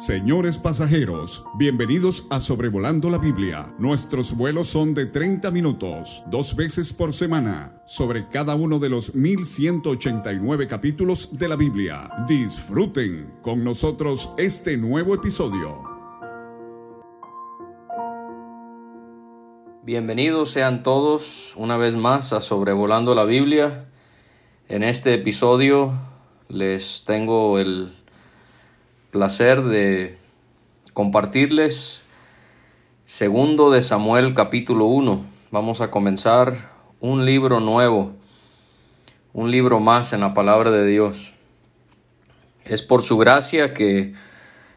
Señores pasajeros, bienvenidos a Sobrevolando la Biblia. Nuestros vuelos son de 30 minutos, dos veces por semana, sobre cada uno de los 1189 capítulos de la Biblia. Disfruten con nosotros este nuevo episodio. Bienvenidos sean todos una vez más a Sobrevolando la Biblia. En este episodio les tengo el placer de compartirles segundo de Samuel capítulo 1. Vamos a comenzar un libro nuevo, un libro más en la palabra de Dios. Es por su gracia que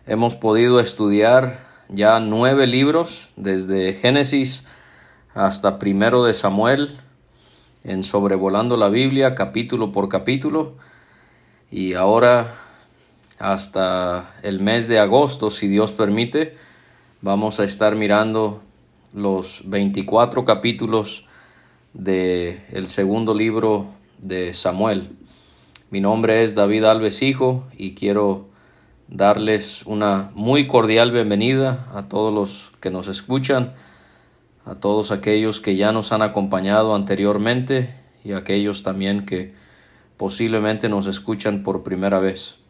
hemos podido estudiar ya nueve libros desde Génesis hasta primero de Samuel en sobrevolando la Biblia capítulo por capítulo y ahora hasta el mes de agosto, si Dios permite, vamos a estar mirando los 24 capítulos del el segundo libro de Samuel. Mi nombre es David Alves Hijo y quiero darles una muy cordial bienvenida a todos los que nos escuchan, a todos aquellos que ya nos han acompañado anteriormente y a aquellos también que posiblemente nos escuchan por primera vez.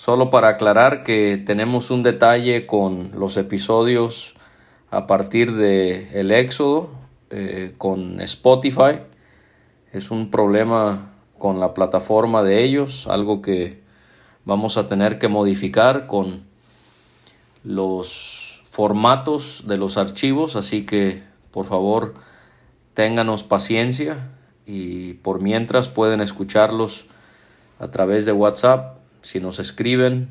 Solo para aclarar que tenemos un detalle con los episodios a partir de el Éxodo eh, con Spotify. Es un problema con la plataforma de ellos, algo que vamos a tener que modificar con los formatos de los archivos, así que por favor ténganos paciencia y por mientras pueden escucharlos a través de WhatsApp si nos escriben,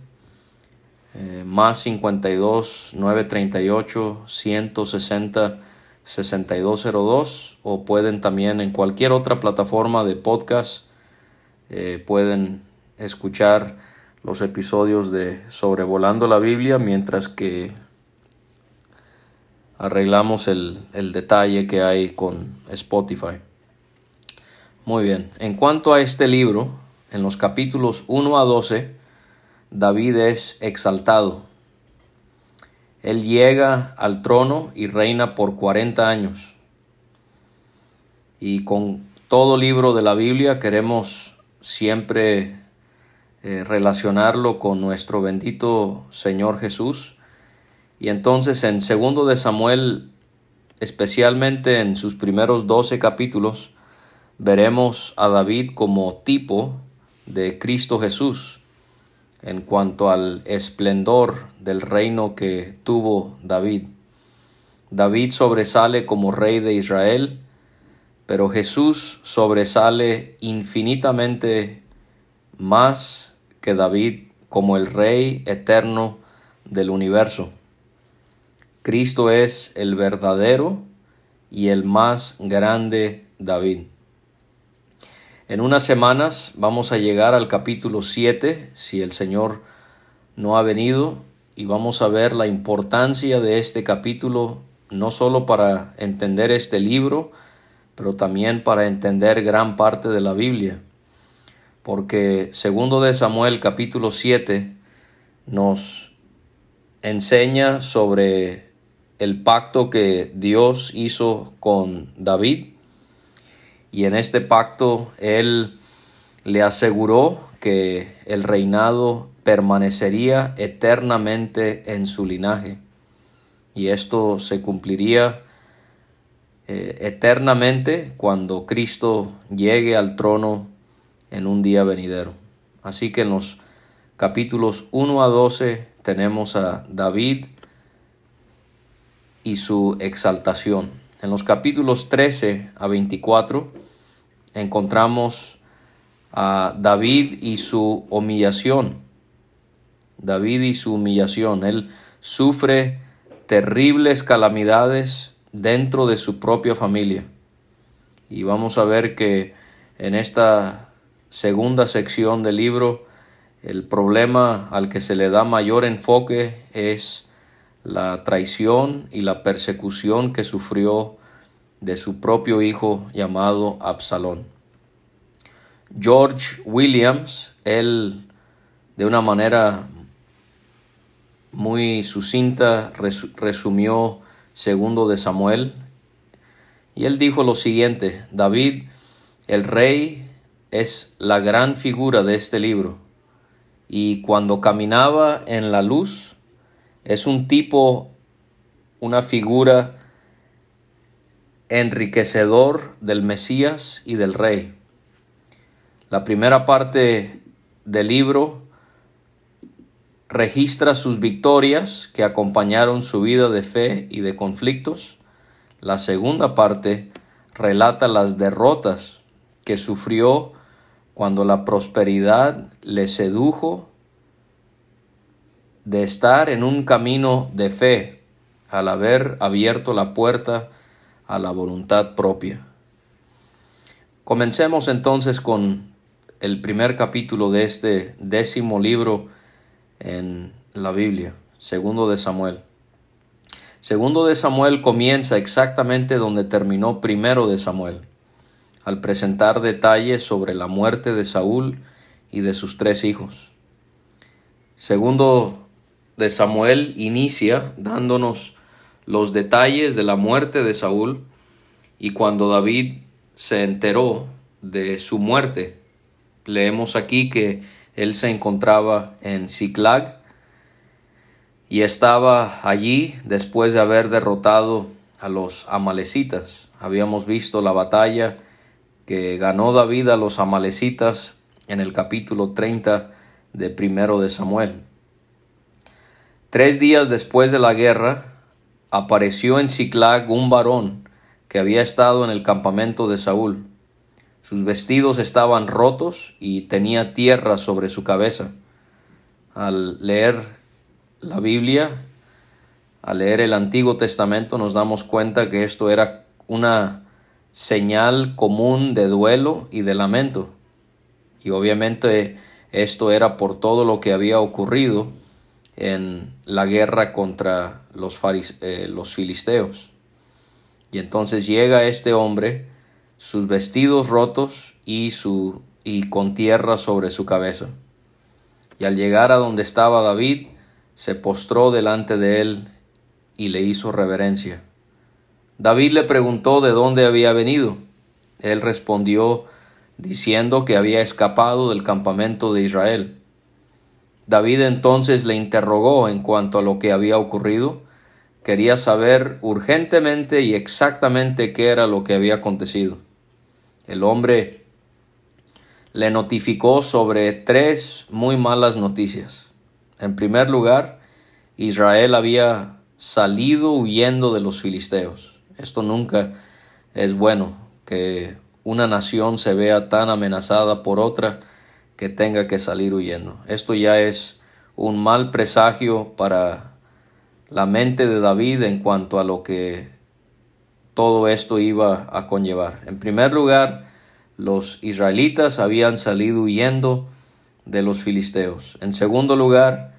eh, más 52 938 160 6202 o pueden también en cualquier otra plataforma de podcast eh, pueden escuchar los episodios de Sobrevolando la Biblia mientras que arreglamos el, el detalle que hay con Spotify. Muy bien, en cuanto a este libro, en los capítulos 1 a 12, David es exaltado. Él llega al trono y reina por 40 años. Y con todo libro de la Biblia queremos siempre eh, relacionarlo con nuestro bendito Señor Jesús. Y entonces en segundo de Samuel, especialmente en sus primeros 12 capítulos, veremos a David como tipo de Cristo Jesús en cuanto al esplendor del reino que tuvo David. David sobresale como rey de Israel, pero Jesús sobresale infinitamente más que David como el rey eterno del universo. Cristo es el verdadero y el más grande David. En unas semanas vamos a llegar al capítulo 7, si el Señor no ha venido, y vamos a ver la importancia de este capítulo, no solo para entender este libro, pero también para entender gran parte de la Biblia. Porque segundo de Samuel capítulo 7 nos enseña sobre el pacto que Dios hizo con David y en este pacto él le aseguró que el reinado permanecería eternamente en su linaje y esto se cumpliría eh, eternamente cuando Cristo llegue al trono en un día venidero. Así que en los capítulos 1 a 12 tenemos a David y su exaltación. En los capítulos 13 a 24 encontramos a David y su humillación. David y su humillación. Él sufre terribles calamidades dentro de su propia familia. Y vamos a ver que en esta segunda sección del libro el problema al que se le da mayor enfoque es la traición y la persecución que sufrió de su propio hijo llamado Absalón. George Williams, él de una manera muy sucinta resumió segundo de Samuel y él dijo lo siguiente, David, el rey, es la gran figura de este libro y cuando caminaba en la luz es un tipo, una figura enriquecedor del Mesías y del Rey. La primera parte del libro registra sus victorias que acompañaron su vida de fe y de conflictos. La segunda parte relata las derrotas que sufrió cuando la prosperidad le sedujo de estar en un camino de fe al haber abierto la puerta a la voluntad propia. Comencemos entonces con el primer capítulo de este décimo libro en la Biblia, segundo de Samuel. Segundo de Samuel comienza exactamente donde terminó primero de Samuel, al presentar detalles sobre la muerte de Saúl y de sus tres hijos. Segundo de Samuel inicia dándonos los detalles de la muerte de Saúl y cuando David se enteró de su muerte, leemos aquí que él se encontraba en Ziklag y estaba allí después de haber derrotado a los amalecitas. Habíamos visto la batalla que ganó David a los amalecitas en el capítulo 30 de primero de Samuel. Tres días después de la guerra, apareció en Ciclag un varón que había estado en el campamento de Saúl. Sus vestidos estaban rotos y tenía tierra sobre su cabeza. Al leer la Biblia, al leer el Antiguo Testamento, nos damos cuenta que esto era una señal común de duelo y de lamento. Y obviamente esto era por todo lo que había ocurrido en la guerra contra los, eh, los filisteos. Y entonces llega este hombre, sus vestidos rotos y, su, y con tierra sobre su cabeza. Y al llegar a donde estaba David, se postró delante de él y le hizo reverencia. David le preguntó de dónde había venido. Él respondió diciendo que había escapado del campamento de Israel. David entonces le interrogó en cuanto a lo que había ocurrido. Quería saber urgentemente y exactamente qué era lo que había acontecido. El hombre le notificó sobre tres muy malas noticias. En primer lugar, Israel había salido huyendo de los filisteos. Esto nunca es bueno, que una nación se vea tan amenazada por otra que tenga que salir huyendo. Esto ya es un mal presagio para la mente de David en cuanto a lo que todo esto iba a conllevar. En primer lugar, los israelitas habían salido huyendo de los filisteos. En segundo lugar,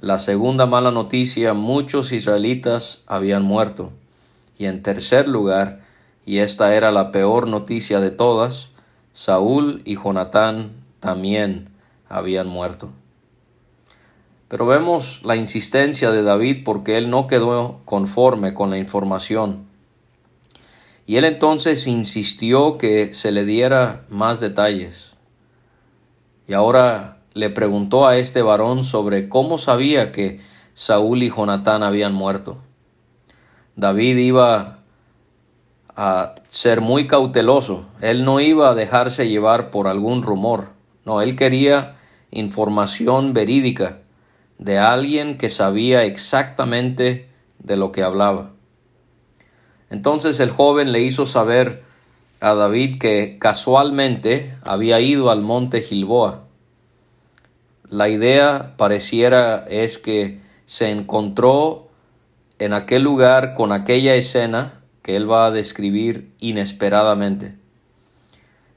la segunda mala noticia, muchos israelitas habían muerto. Y en tercer lugar, y esta era la peor noticia de todas, Saúl y Jonatán también habían muerto. Pero vemos la insistencia de David porque él no quedó conforme con la información. Y él entonces insistió que se le diera más detalles. Y ahora le preguntó a este varón sobre cómo sabía que Saúl y Jonatán habían muerto. David iba a ser muy cauteloso. Él no iba a dejarse llevar por algún rumor. No, él quería información verídica de alguien que sabía exactamente de lo que hablaba. Entonces el joven le hizo saber a David que casualmente había ido al monte Gilboa. La idea pareciera es que se encontró en aquel lugar con aquella escena que él va a describir inesperadamente.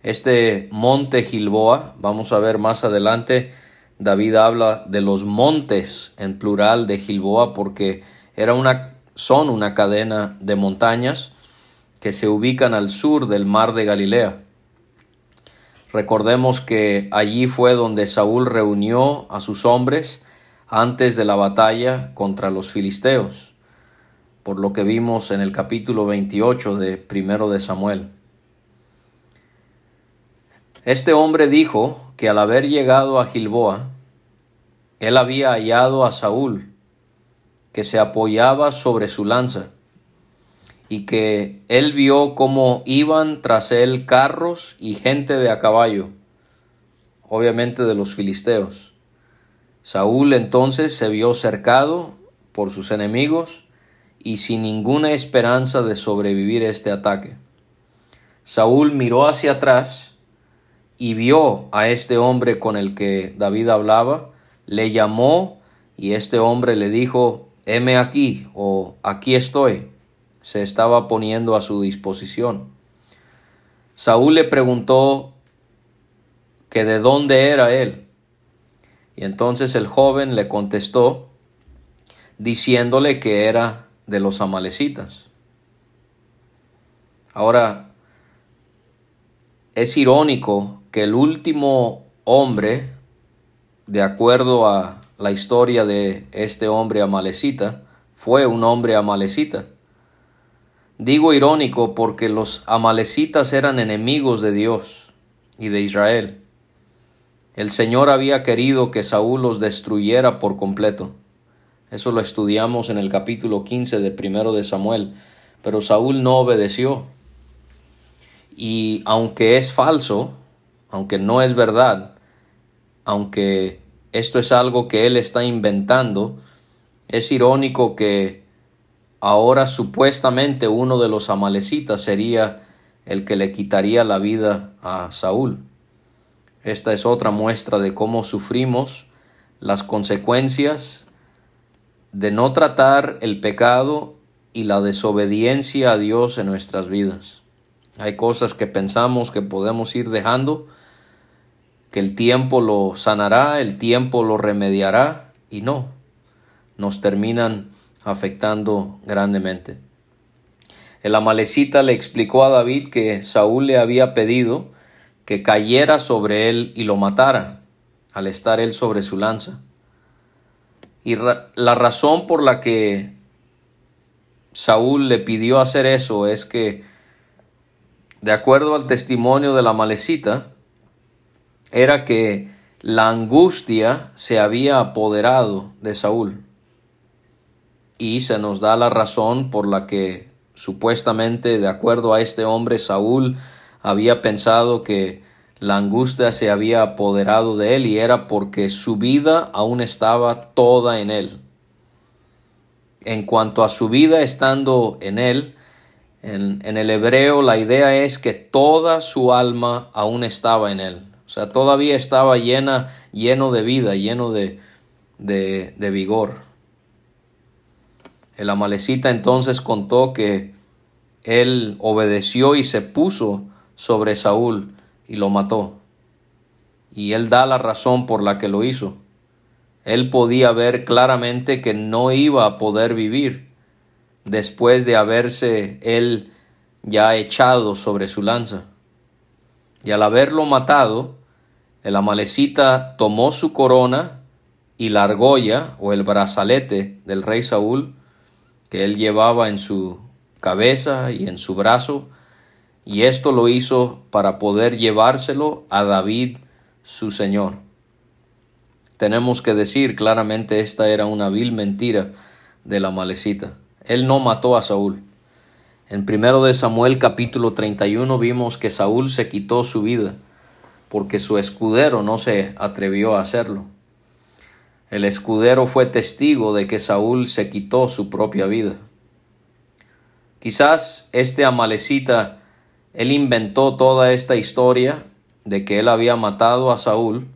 Este monte Gilboa, vamos a ver más adelante, David habla de los montes en plural de Gilboa porque era una, son una cadena de montañas que se ubican al sur del mar de Galilea. Recordemos que allí fue donde Saúl reunió a sus hombres antes de la batalla contra los filisteos, por lo que vimos en el capítulo 28 de primero de Samuel. Este hombre dijo que al haber llegado a Gilboa, él había hallado a Saúl, que se apoyaba sobre su lanza, y que él vio cómo iban tras él carros y gente de a caballo, obviamente de los filisteos. Saúl entonces se vio cercado por sus enemigos y sin ninguna esperanza de sobrevivir este ataque. Saúl miró hacia atrás y vio a este hombre con el que David hablaba, le llamó y este hombre le dijo, heme aquí o aquí estoy. Se estaba poniendo a su disposición. Saúl le preguntó que de dónde era él. Y entonces el joven le contestó diciéndole que era de los amalecitas. Ahora, es irónico que el último hombre, de acuerdo a la historia de este hombre amalecita, fue un hombre amalecita. Digo irónico porque los amalecitas eran enemigos de Dios y de Israel. El Señor había querido que Saúl los destruyera por completo. Eso lo estudiamos en el capítulo 15 de primero de Samuel. Pero Saúl no obedeció. Y aunque es falso, aunque no es verdad, aunque esto es algo que él está inventando, es irónico que ahora supuestamente uno de los amalecitas sería el que le quitaría la vida a Saúl. Esta es otra muestra de cómo sufrimos las consecuencias de no tratar el pecado y la desobediencia a Dios en nuestras vidas. Hay cosas que pensamos que podemos ir dejando, que el tiempo lo sanará, el tiempo lo remediará, y no, nos terminan afectando grandemente. El amalecita le explicó a David que Saúl le había pedido que cayera sobre él y lo matara, al estar él sobre su lanza. Y la razón por la que Saúl le pidió hacer eso es que, de acuerdo al testimonio de la malecita, era que la angustia se había apoderado de Saúl. Y se nos da la razón por la que supuestamente, de acuerdo a este hombre, Saúl había pensado que la angustia se había apoderado de él y era porque su vida aún estaba toda en él. En cuanto a su vida estando en él, en, el hebreo la idea es que toda su alma aún estaba en él. O sea, todavía estaba llena, lleno de vida, lleno de, de, de vigor. El amalecita entonces contó que él obedeció y se puso sobre Saúl y lo mató. Y él da la razón por la que lo hizo. Él podía ver claramente que no iba a poder vivir después de haberse él ya echado sobre su lanza. Y al haberlo matado, el amalecita tomó su corona y la argolla o el brazalete del rey Saúl que él llevaba en su cabeza y en su brazo y esto lo hizo para poder llevárselo a David su señor. Tenemos que decir claramente esta era una vil mentira de la malecita. Él no mató a Saúl. En primero de Samuel capítulo 31 vimos que Saúl se quitó su vida porque su escudero no se atrevió a hacerlo. El escudero fue testigo de que Saúl se quitó su propia vida. Quizás este amalecita él inventó toda esta historia de que él había matado a Saúl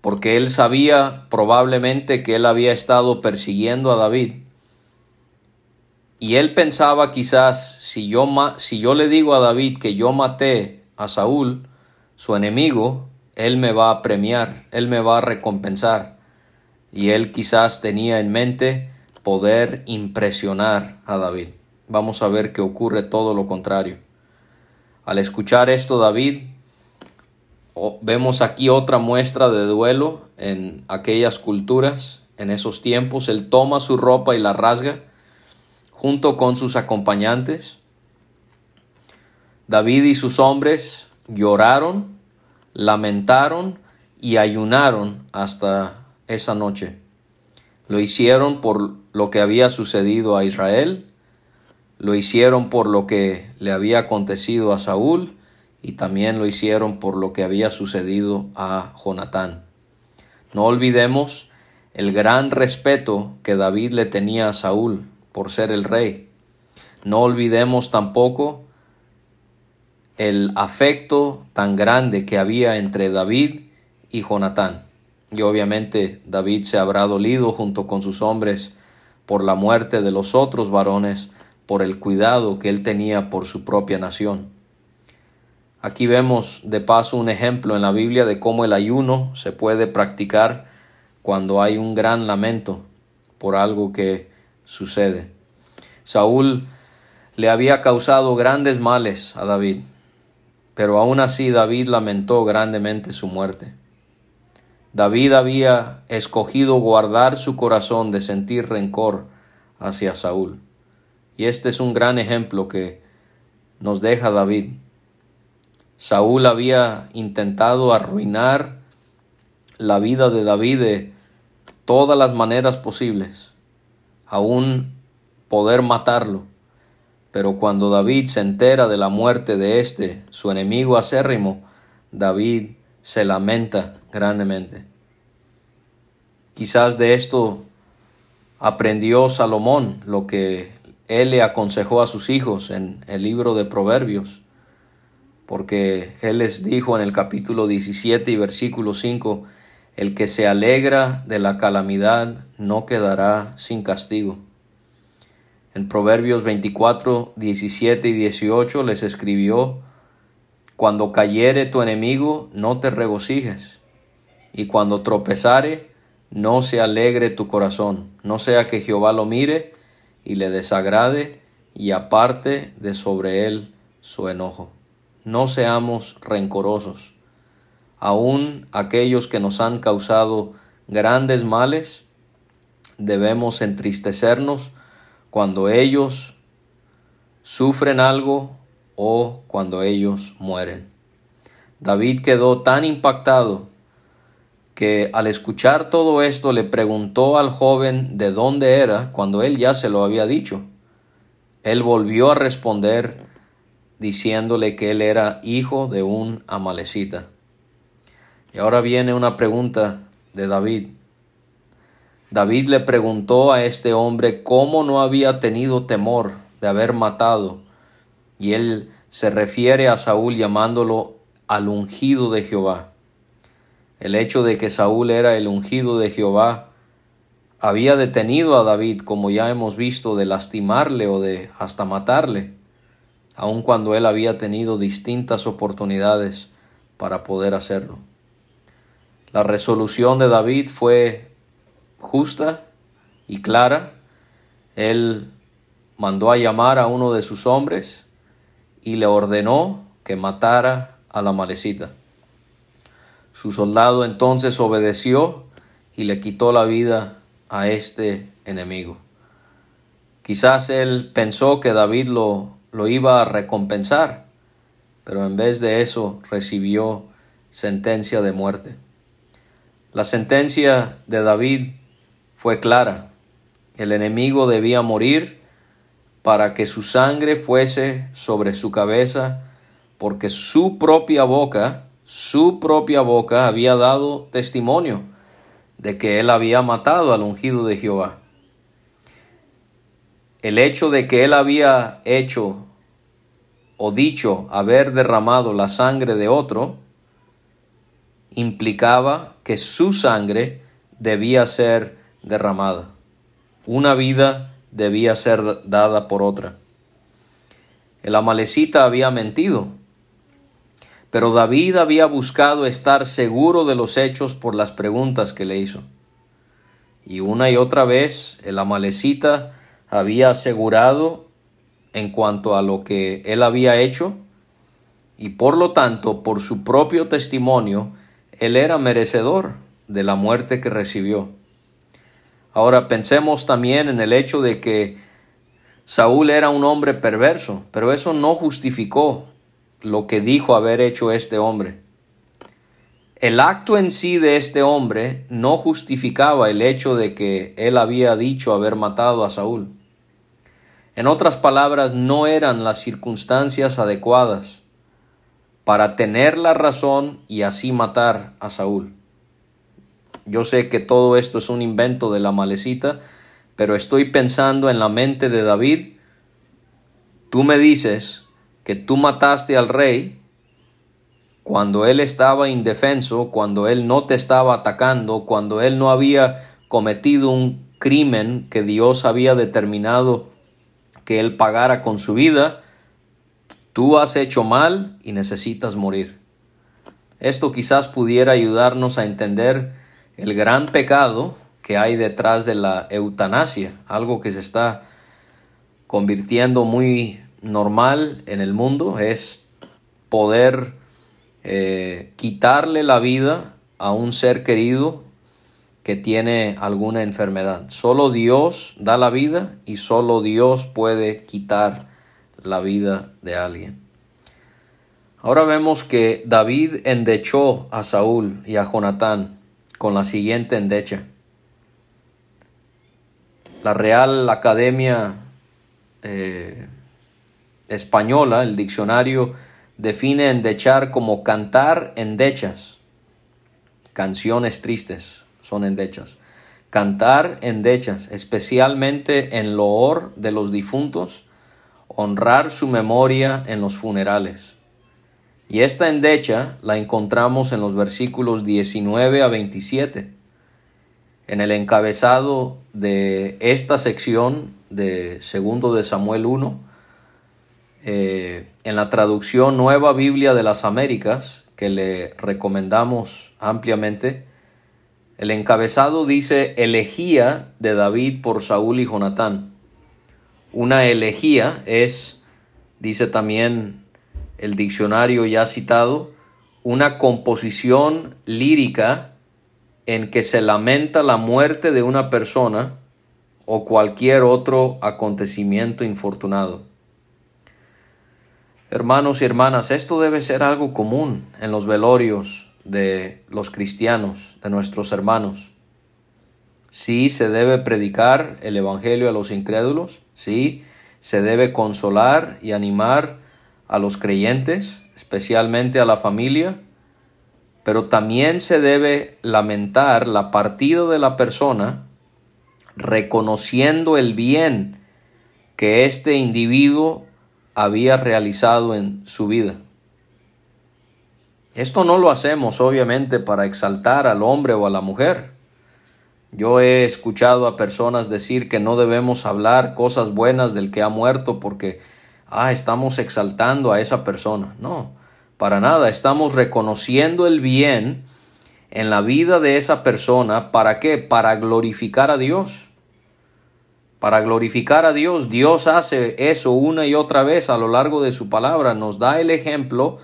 porque él sabía probablemente que él había estado persiguiendo a David. Y él pensaba quizás, si yo, si yo le digo a David que yo maté a Saúl, su enemigo, él me va a premiar, él me va a recompensar. Y él quizás tenía en mente poder impresionar a David. Vamos a ver que ocurre todo lo contrario. Al escuchar esto, David, vemos aquí otra muestra de duelo en aquellas culturas en esos tiempos, él toma su ropa y la rasga junto con sus acompañantes. David y sus hombres lloraron, lamentaron y ayunaron hasta esa noche. Lo hicieron por lo que había sucedido a Israel, lo hicieron por lo que le había acontecido a Saúl y también lo hicieron por lo que había sucedido a Jonatán. No olvidemos el gran respeto que David le tenía a Saúl por ser el rey. No olvidemos tampoco el afecto tan grande que había entre David y Jonatán. Y obviamente David se habrá dolido junto con sus hombres por la muerte de los otros varones, por el cuidado que él tenía por su propia nación. Aquí vemos de paso un ejemplo en la Biblia de cómo el ayuno se puede practicar cuando hay un gran lamento por algo que sucede. Saúl le había causado grandes males a David, pero aún así David lamentó grandemente su muerte. David había escogido guardar su corazón de sentir rencor hacia Saúl. Y este es un gran ejemplo que nos deja David. Saúl había intentado arruinar la vida de David de todas las maneras posibles, aún poder matarlo. Pero cuando David se entera de la muerte de este, su enemigo acérrimo, David se lamenta grandemente. Quizás de esto aprendió Salomón lo que él le aconsejó a sus hijos en el libro de Proverbios, porque él les dijo en el capítulo 17 y versículo 5, el que se alegra de la calamidad no quedará sin castigo. En Proverbios 24, 17 y 18 les escribió, Cuando cayere tu enemigo, no te regocijes, y cuando tropezare, no se alegre tu corazón, no sea que Jehová lo mire y le desagrade y aparte de sobre él su enojo. No seamos rencorosos aun aquellos que nos han causado grandes males, debemos entristecernos cuando ellos sufren algo o cuando ellos mueren. David quedó tan impactado que al escuchar todo esto le preguntó al joven de dónde era cuando él ya se lo había dicho. Él volvió a responder diciéndole que él era hijo de un amalecita. Y ahora viene una pregunta de David. David le preguntó a este hombre cómo no había tenido temor de haber matado, y él se refiere a Saúl llamándolo al ungido de Jehová. El hecho de que Saúl era el ungido de Jehová había detenido a David, como ya hemos visto, de lastimarle o de hasta matarle, aun cuando él había tenido distintas oportunidades para poder hacerlo. La resolución de David fue justa y clara. Él mandó a llamar a uno de sus hombres y le ordenó que matara a la malecita. Su soldado entonces obedeció y le quitó la vida a este enemigo. Quizás él pensó que David lo, lo iba a recompensar, pero en vez de eso recibió sentencia de muerte. La sentencia de David fue clara. El enemigo debía morir para que su sangre fuese sobre su cabeza, porque su propia boca, su propia boca había dado testimonio de que él había matado al ungido de Jehová. El hecho de que él había hecho o dicho haber derramado la sangre de otro, implicaba que su sangre debía ser derramada. Una vida debía ser dada por otra. El amalecita había mentido, pero David había buscado estar seguro de los hechos por las preguntas que le hizo. Y una y otra vez el amalecita había asegurado en cuanto a lo que él había hecho, y por lo tanto, por su propio testimonio, él era merecedor de la muerte que recibió. Ahora pensemos también en el hecho de que Saúl era un hombre perverso, pero eso no justificó lo que dijo haber hecho este hombre. El acto en sí de este hombre no justificaba el hecho de que él había dicho haber matado a Saúl. En otras palabras, no eran las circunstancias adecuadas para tener la razón y así matar a Saúl. Yo sé que todo esto es un invento de la malecita, pero estoy pensando en la mente de David. Tú me dices que tú mataste al rey cuando él estaba indefenso, cuando él no te estaba atacando, cuando él no había cometido un crimen que Dios había determinado que él pagara con su vida, tú has hecho mal y necesitas morir. Esto quizás pudiera ayudarnos a entender el gran pecado que hay detrás de la eutanasia, algo que se está convirtiendo muy normal en el mundo, es poder eh, quitarle la vida a un ser querido que tiene alguna enfermedad. Solo Dios da la vida y solo Dios puede quitar la vida de alguien. Ahora vemos que David endechó a Saúl y a Jonatán con la siguiente endecha. La Real Academia eh, Española, el diccionario, define endechar como cantar endechas, canciones tristes son endechas. Cantar endechas, especialmente en loor de los difuntos, honrar su memoria en los funerales. Y esta endecha la encontramos en los versículos 19 a 27. En el encabezado de esta sección de segundo de Samuel 1, eh, en la traducción Nueva Biblia de las Américas, que le recomendamos ampliamente, el encabezado dice elegía de David por Saúl y Jonatán. Una elegía es, dice también el diccionario ya citado, una composición lírica en que se lamenta la muerte de una persona o cualquier otro acontecimiento infortunado. Hermanos y hermanas, esto debe ser algo común en los velorios de los cristianos, de nuestros hermanos. Sí se debe predicar el Evangelio a los incrédulos, sí se debe consolar y animar a los creyentes, especialmente a la familia, pero también se debe lamentar la partida de la persona reconociendo el bien que este individuo había realizado en su vida. Esto no lo hacemos obviamente para exaltar al hombre o a la mujer. Yo he escuchado a personas decir que no debemos hablar cosas buenas del que ha muerto porque ah, estamos exaltando a esa persona. No, para nada, estamos reconociendo el bien en la vida de esa persona. ¿Para qué? Para glorificar a Dios. Para glorificar a Dios, Dios hace eso una y otra vez a lo largo de su palabra. Nos da el ejemplo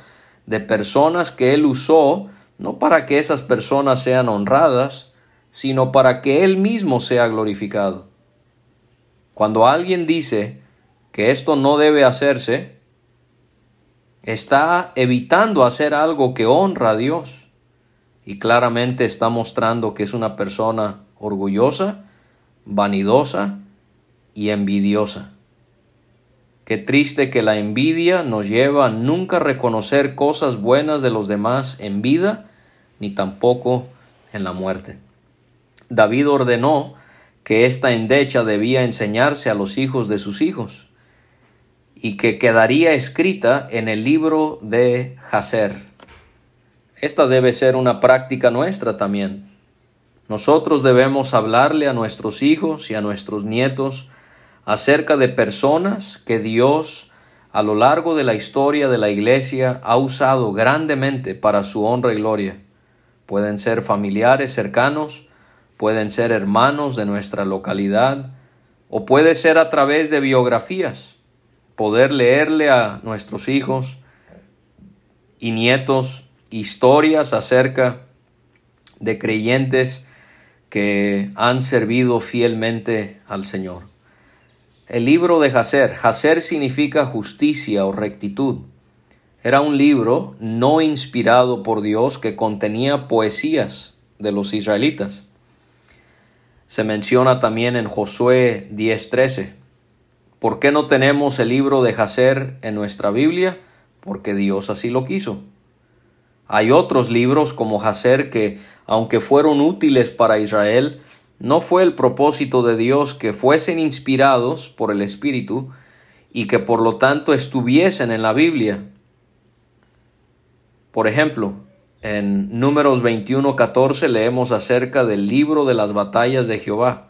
de personas que Él usó, no para que esas personas sean honradas, sino para que Él mismo sea glorificado. Cuando alguien dice, que esto no debe hacerse, está evitando hacer algo que honra a Dios y claramente está mostrando que es una persona orgullosa, vanidosa y envidiosa. Qué triste que la envidia nos lleva a nunca reconocer cosas buenas de los demás en vida, ni tampoco en la muerte. David ordenó que esta endecha debía enseñarse a los hijos de sus hijos y que quedaría escrita en el libro de Jacer. Esta debe ser una práctica nuestra también. Nosotros debemos hablarle a nuestros hijos y a nuestros nietos acerca de personas que Dios a lo largo de la historia de la Iglesia ha usado grandemente para su honra y gloria. Pueden ser familiares cercanos, pueden ser hermanos de nuestra localidad, o puede ser a través de biografías poder leerle a nuestros hijos y nietos historias acerca de creyentes que han servido fielmente al Señor. El libro de Jacer. Jacer significa justicia o rectitud. Era un libro no inspirado por Dios que contenía poesías de los israelitas. Se menciona también en Josué 10:13. ¿Por qué no tenemos el libro de Jacer en nuestra Biblia? Porque Dios así lo quiso. Hay otros libros como Jacer que, aunque fueron útiles para Israel, no fue el propósito de Dios que fuesen inspirados por el Espíritu y que por lo tanto estuviesen en la Biblia. Por ejemplo, en Números 21:14 leemos acerca del libro de las batallas de Jehová.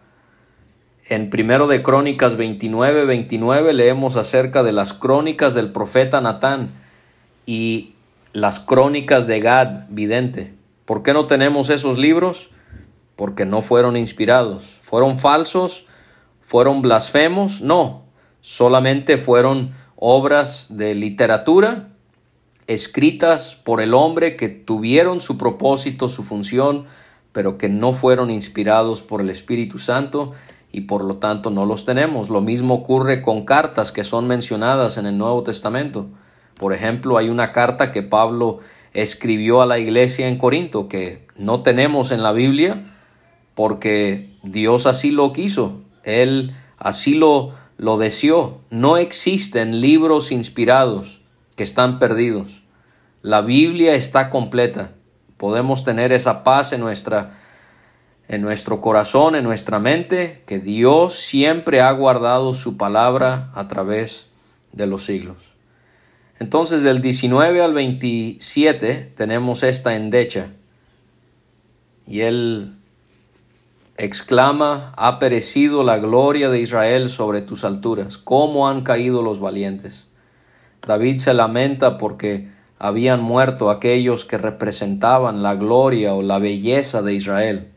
En Primero de Crónicas 29:29 leemos acerca de las crónicas del profeta Natán y las crónicas de Gad, vidente. ¿Por qué no tenemos esos libros? Porque no fueron inspirados. ¿Fueron falsos? ¿Fueron blasfemos? No, solamente fueron obras de literatura escritas por el hombre que tuvieron su propósito, su función, pero que no fueron inspirados por el Espíritu Santo y por lo tanto no los tenemos. Lo mismo ocurre con cartas que son mencionadas en el Nuevo Testamento. Por ejemplo, hay una carta que Pablo escribió a la iglesia en Corinto que no tenemos en la Biblia porque Dios así lo quiso, Él así lo, lo deseó. No existen libros inspirados que están perdidos. La Biblia está completa. Podemos tener esa paz en nuestra en nuestro corazón, en nuestra mente, que Dios siempre ha guardado su palabra a través de los siglos. Entonces del 19 al 27 tenemos esta endecha. Y él exclama, ha perecido la gloria de Israel sobre tus alturas, cómo han caído los valientes. David se lamenta porque habían muerto aquellos que representaban la gloria o la belleza de Israel.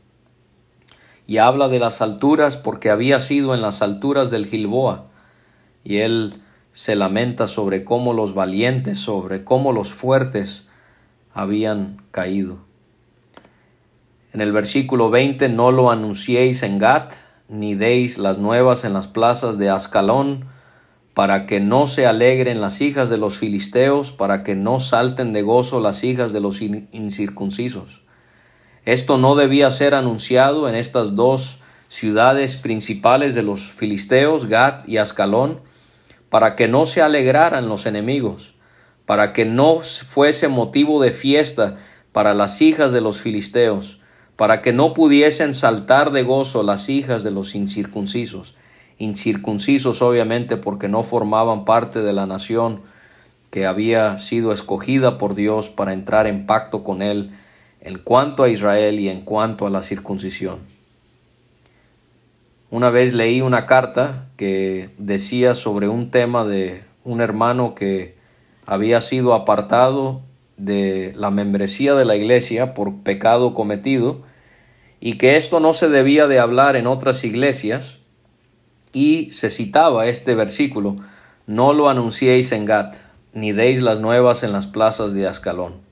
Y habla de las alturas porque había sido en las alturas del Gilboa. Y él se lamenta sobre cómo los valientes, sobre cómo los fuertes habían caído. En el versículo 20, no lo anunciéis en Gat, ni deis las nuevas en las plazas de Ascalón, para que no se alegren las hijas de los filisteos, para que no salten de gozo las hijas de los incircuncisos. Esto no debía ser anunciado en estas dos ciudades principales de los filisteos, Gat y Ascalón, para que no se alegraran los enemigos, para que no fuese motivo de fiesta para las hijas de los filisteos, para que no pudiesen saltar de gozo las hijas de los incircuncisos, incircuncisos obviamente porque no formaban parte de la nación que había sido escogida por Dios para entrar en pacto con Él en cuanto a Israel y en cuanto a la circuncisión. Una vez leí una carta que decía sobre un tema de un hermano que había sido apartado de la membresía de la iglesia por pecado cometido y que esto no se debía de hablar en otras iglesias y se citaba este versículo no lo anunciéis en Gat ni deis las nuevas en las plazas de Ascalón.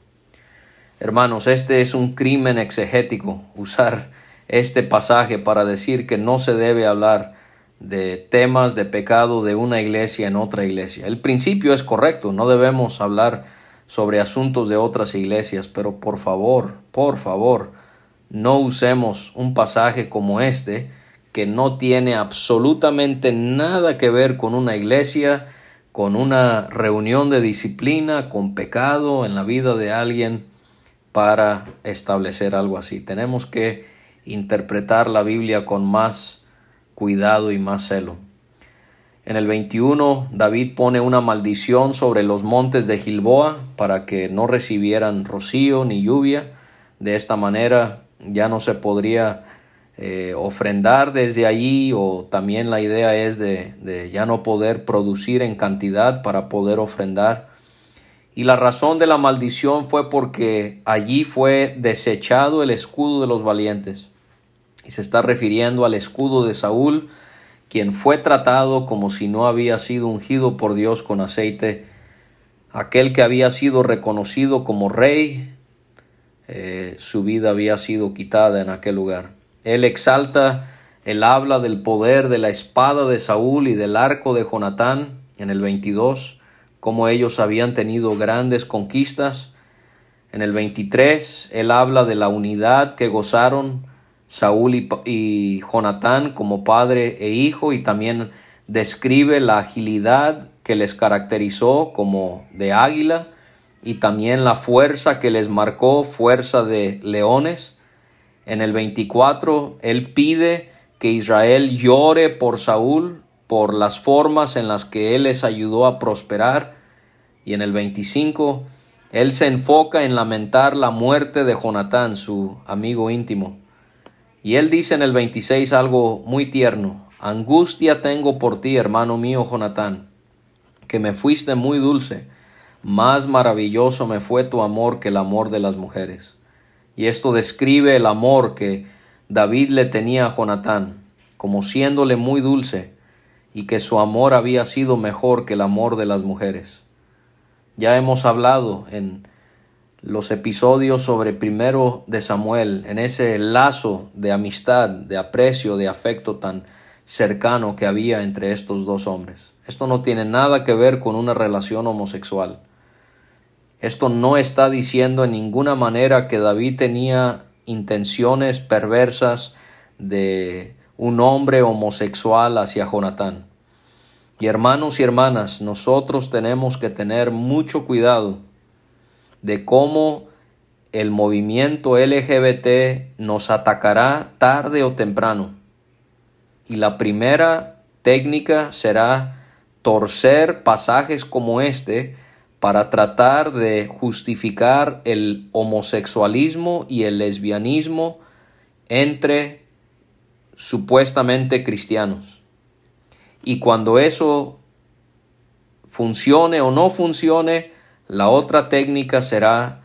Hermanos, este es un crimen exegético usar este pasaje para decir que no se debe hablar de temas de pecado de una iglesia en otra iglesia. El principio es correcto, no debemos hablar sobre asuntos de otras iglesias, pero por favor, por favor, no usemos un pasaje como este que no tiene absolutamente nada que ver con una iglesia, con una reunión de disciplina, con pecado en la vida de alguien para establecer algo así. Tenemos que interpretar la Biblia con más cuidado y más celo. En el 21 David pone una maldición sobre los montes de Gilboa para que no recibieran rocío ni lluvia. De esta manera ya no se podría eh, ofrendar desde allí o también la idea es de, de ya no poder producir en cantidad para poder ofrendar. Y la razón de la maldición fue porque allí fue desechado el escudo de los valientes y se está refiriendo al escudo de Saúl, quien fue tratado como si no había sido ungido por Dios con aceite, aquel que había sido reconocido como rey, eh, su vida había sido quitada en aquel lugar. Él exalta el habla del poder de la espada de Saúl y del arco de Jonatán en el 22, como ellos habían tenido grandes conquistas. En el 23, él habla de la unidad que gozaron Saúl y, y Jonatán como padre e hijo y también describe la agilidad que les caracterizó como de águila y también la fuerza que les marcó fuerza de leones. En el 24 él pide que Israel llore por Saúl, por las formas en las que él les ayudó a prosperar. Y en el 25 él se enfoca en lamentar la muerte de Jonatán, su amigo íntimo. Y él dice en el 26 algo muy tierno. Angustia tengo por ti, hermano mío Jonatán, que me fuiste muy dulce, más maravilloso me fue tu amor que el amor de las mujeres. Y esto describe el amor que David le tenía a Jonatán, como siéndole muy dulce, y que su amor había sido mejor que el amor de las mujeres. Ya hemos hablado en los episodios sobre primero de Samuel, en ese lazo de amistad, de aprecio, de afecto tan cercano que había entre estos dos hombres. Esto no tiene nada que ver con una relación homosexual. Esto no está diciendo en ninguna manera que David tenía intenciones perversas de un hombre homosexual hacia Jonatán. Y hermanos y hermanas, nosotros tenemos que tener mucho cuidado de cómo el movimiento LGBT nos atacará tarde o temprano y la primera técnica será torcer pasajes como este para tratar de justificar el homosexualismo y el lesbianismo entre supuestamente cristianos. Y cuando eso funcione o no funcione, la otra técnica será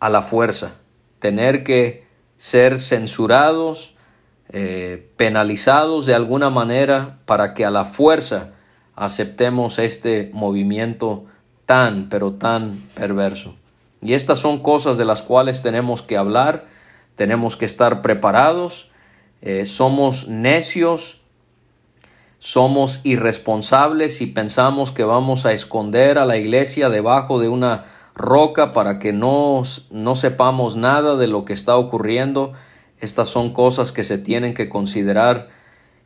a la fuerza, tener que ser censurados eh, penalizados de alguna manera para que a la fuerza aceptemos este movimiento tan, pero tan perverso. Y estas son cosas de las cuales tenemos que hablar, tenemos que estar preparados, eh, somos necios, somos irresponsables y pensamos que vamos a esconder a la iglesia debajo de una roca para que no, no sepamos nada de lo que está ocurriendo estas son cosas que se tienen que considerar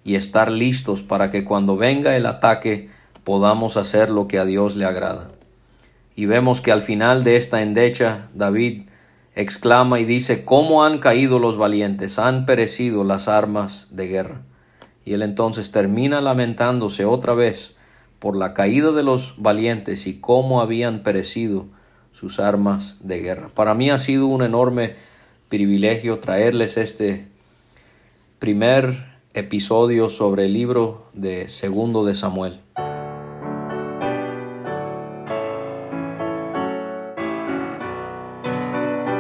y estar listos para que cuando venga el ataque podamos hacer lo que a Dios le agrada. Y vemos que al final de esta endecha David exclama y dice, ¿cómo han caído los valientes? Han perecido las armas de guerra. Y él entonces termina lamentándose otra vez por la caída de los valientes y cómo habían perecido sus armas de guerra. Para mí ha sido un enorme privilegio traerles este primer episodio sobre el libro de Segundo de Samuel.